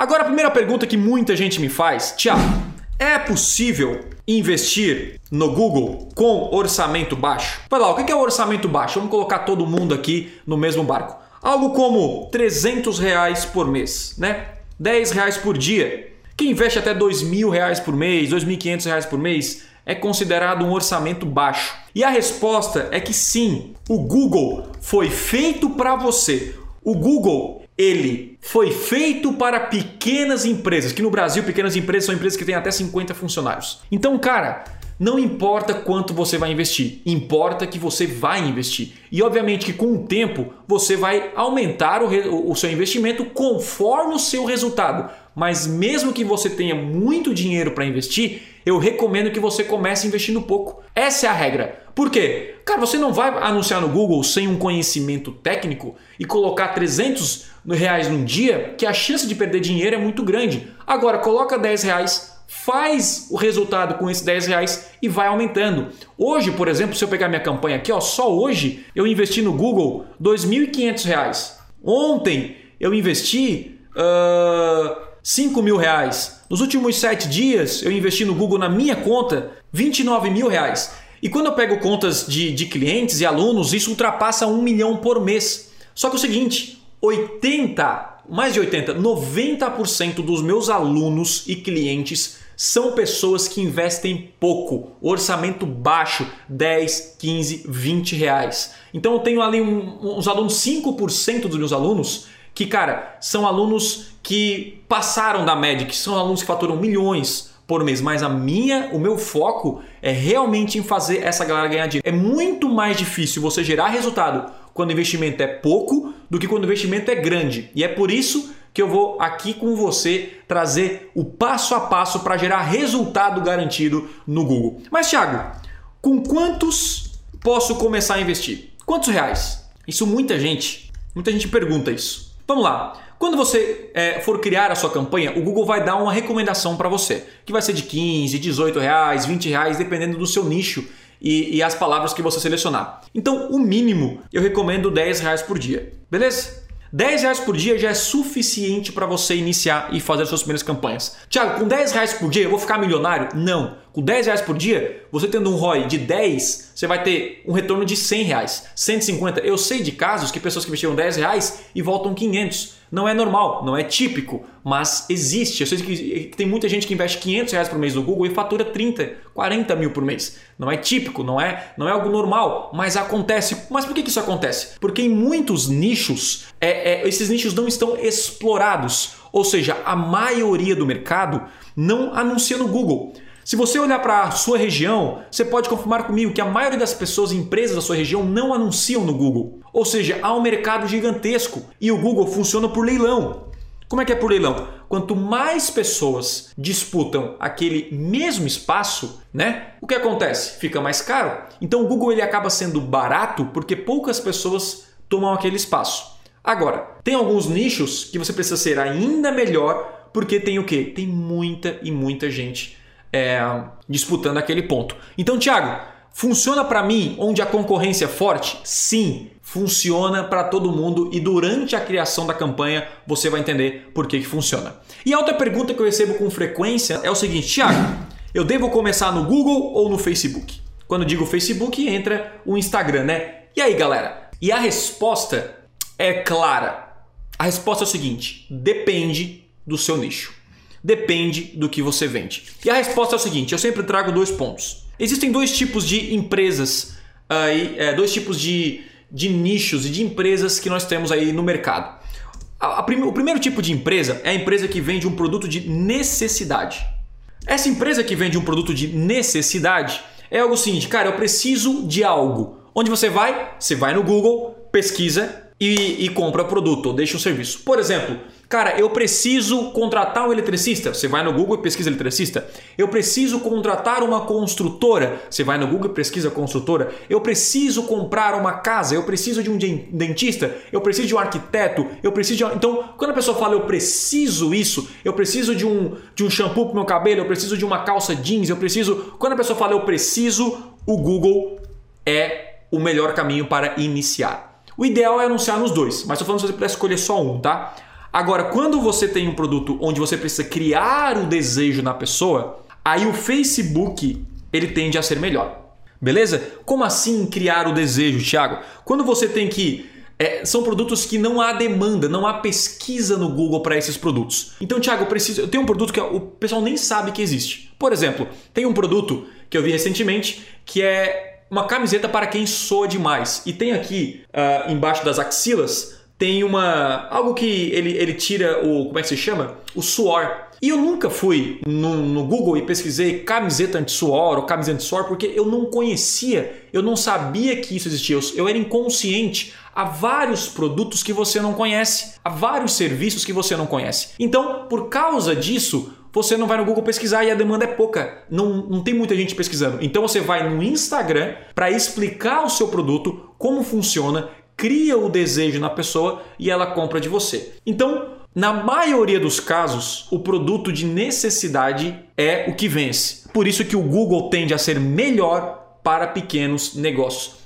Agora a primeira pergunta que muita gente me faz, Tiago, é possível investir no Google com orçamento baixo? Vai lá, o que é o orçamento baixo? Vamos colocar todo mundo aqui no mesmo barco. Algo como 300 reais por mês, né? 10 reais por dia. Quem investe até 2 mil reais por mês, 2.500 reais por mês, é considerado um orçamento baixo. E a resposta é que sim, o Google foi feito para você. O Google, ele foi feito para pequenas empresas, que no Brasil pequenas empresas são empresas que têm até 50 funcionários. Então, cara, não importa quanto você vai investir, importa que você vai investir. E obviamente que com o tempo você vai aumentar o, o seu investimento conforme o seu resultado. Mas mesmo que você tenha muito dinheiro para investir, eu recomendo que você comece investindo pouco. Essa é a regra. Por quê? Cara, você não vai anunciar no Google sem um conhecimento técnico e colocar 300 reais num dia, que a chance de perder dinheiro é muito grande. Agora, coloca 10 reais, faz o resultado com esses 10 reais e vai aumentando. Hoje, por exemplo, se eu pegar minha campanha aqui, ó, só hoje eu investi no Google R$ 2.500. Ontem eu investi uh, 5 mil reais. Nos últimos 7 dias eu investi no Google na minha conta 29 mil reais. E quando eu pego contas de, de clientes e alunos, isso ultrapassa um milhão por mês. Só que é o seguinte, 80, mais de 80, 90% dos meus alunos e clientes são pessoas que investem pouco, orçamento baixo, 10, 15, 20 reais. Então eu tenho ali um, uns alunos, 5% dos meus alunos, que, cara, são alunos que passaram da média, que são alunos que faturam milhões por mês, mas a minha, o meu foco é realmente em fazer essa galera ganhar dinheiro. É muito mais difícil você gerar resultado quando o investimento é pouco do que quando o investimento é grande. E é por isso que eu vou aqui com você trazer o passo a passo para gerar resultado garantido no Google. Mas Thiago, com quantos posso começar a investir? Quantos reais? Isso muita gente, muita gente pergunta isso. Vamos lá. Quando você é, for criar a sua campanha, o Google vai dar uma recomendação para você, que vai ser de 15, 18 reais, 20 reais, dependendo do seu nicho e, e, as palavras que você selecionar. Então, o mínimo eu recomendo 10 reais por dia, beleza? 10 reais por dia já é suficiente para você iniciar e fazer as suas primeiras campanhas. Tiago, com 10 reais por dia eu vou ficar milionário? Não. Com 10 reais por dia, você tendo um ROI de 10, você vai ter um retorno de 100 reais, 150. Eu sei de casos que pessoas que investiram 10 reais e voltam 500. Não é normal, não é típico, mas existe. Eu sei que tem muita gente que investe 500 reais por mês no Google e fatura 30, 40 mil por mês. Não é típico, não é, não é algo normal, mas acontece. Mas por que, isso acontece? Porque em muitos nichos, é, é, esses nichos não estão explorados. Ou seja, a maioria do mercado não anuncia no Google. Se você olhar para a sua região, você pode confirmar comigo que a maioria das pessoas e empresas da sua região não anunciam no Google. Ou seja, há um mercado gigantesco e o Google funciona por leilão. Como é que é por leilão? Quanto mais pessoas disputam aquele mesmo espaço, né? O que acontece? Fica mais caro. Então o Google ele acaba sendo barato porque poucas pessoas tomam aquele espaço. Agora, tem alguns nichos que você precisa ser ainda melhor porque tem o quê? Tem muita e muita gente é, disputando aquele ponto. Então, Thiago, funciona para mim onde a concorrência é forte? Sim, funciona para todo mundo e durante a criação da campanha você vai entender por que, que funciona. E a outra pergunta que eu recebo com frequência é o seguinte: Thiago, eu devo começar no Google ou no Facebook? Quando digo Facebook, entra o Instagram, né? E aí, galera? E a resposta é clara. A resposta é o seguinte: depende do seu nicho. Depende do que você vende. E a resposta é o seguinte: eu sempre trago dois pontos. Existem dois tipos de empresas, aí, é, dois tipos de, de nichos e de empresas que nós temos aí no mercado. O primeiro tipo de empresa é a empresa que vende um produto de necessidade. Essa empresa que vende um produto de necessidade é algo seguinte, cara, eu preciso de algo. Onde você vai? Você vai no Google, pesquisa e, e compra produto ou deixa um serviço. Por exemplo, Cara, eu preciso contratar um eletricista. Você vai no Google e pesquisa eletricista. Eu preciso contratar uma construtora. Você vai no Google e pesquisa construtora. Eu preciso comprar uma casa. Eu preciso de um dentista. Eu preciso de um arquiteto. Eu preciso de. Então, quando a pessoa fala eu preciso isso, eu preciso de um, de um shampoo para meu cabelo, eu preciso de uma calça jeans, eu preciso. Quando a pessoa fala eu preciso, o Google é o melhor caminho para iniciar. O ideal é anunciar nos dois, mas estou falando se você puder escolher só um, tá? Agora, quando você tem um produto onde você precisa criar o desejo na pessoa, aí o Facebook ele tende a ser melhor. Beleza? Como assim criar o desejo, Thiago? Quando você tem que é, são produtos que não há demanda, não há pesquisa no Google para esses produtos. Então, Thiago, eu preciso. Eu tenho um produto que o pessoal nem sabe que existe. Por exemplo, tem um produto que eu vi recentemente que é uma camiseta para quem soa demais. E tem aqui uh, embaixo das axilas tem uma algo que ele, ele tira o como é que se chama o suor e eu nunca fui no, no Google e pesquisei camiseta anti-suor ou camiseta anti-suor porque eu não conhecia, eu não sabia que isso existia. Eu, eu era inconsciente a vários produtos que você não conhece, a vários serviços que você não conhece. Então, por causa disso, você não vai no Google pesquisar e a demanda é pouca. Não, não tem muita gente pesquisando. Então você vai no Instagram para explicar o seu produto, como funciona, cria o desejo na pessoa e ela compra de você. Então, na maioria dos casos, o produto de necessidade é o que vence. Por isso que o Google tende a ser melhor para pequenos negócios.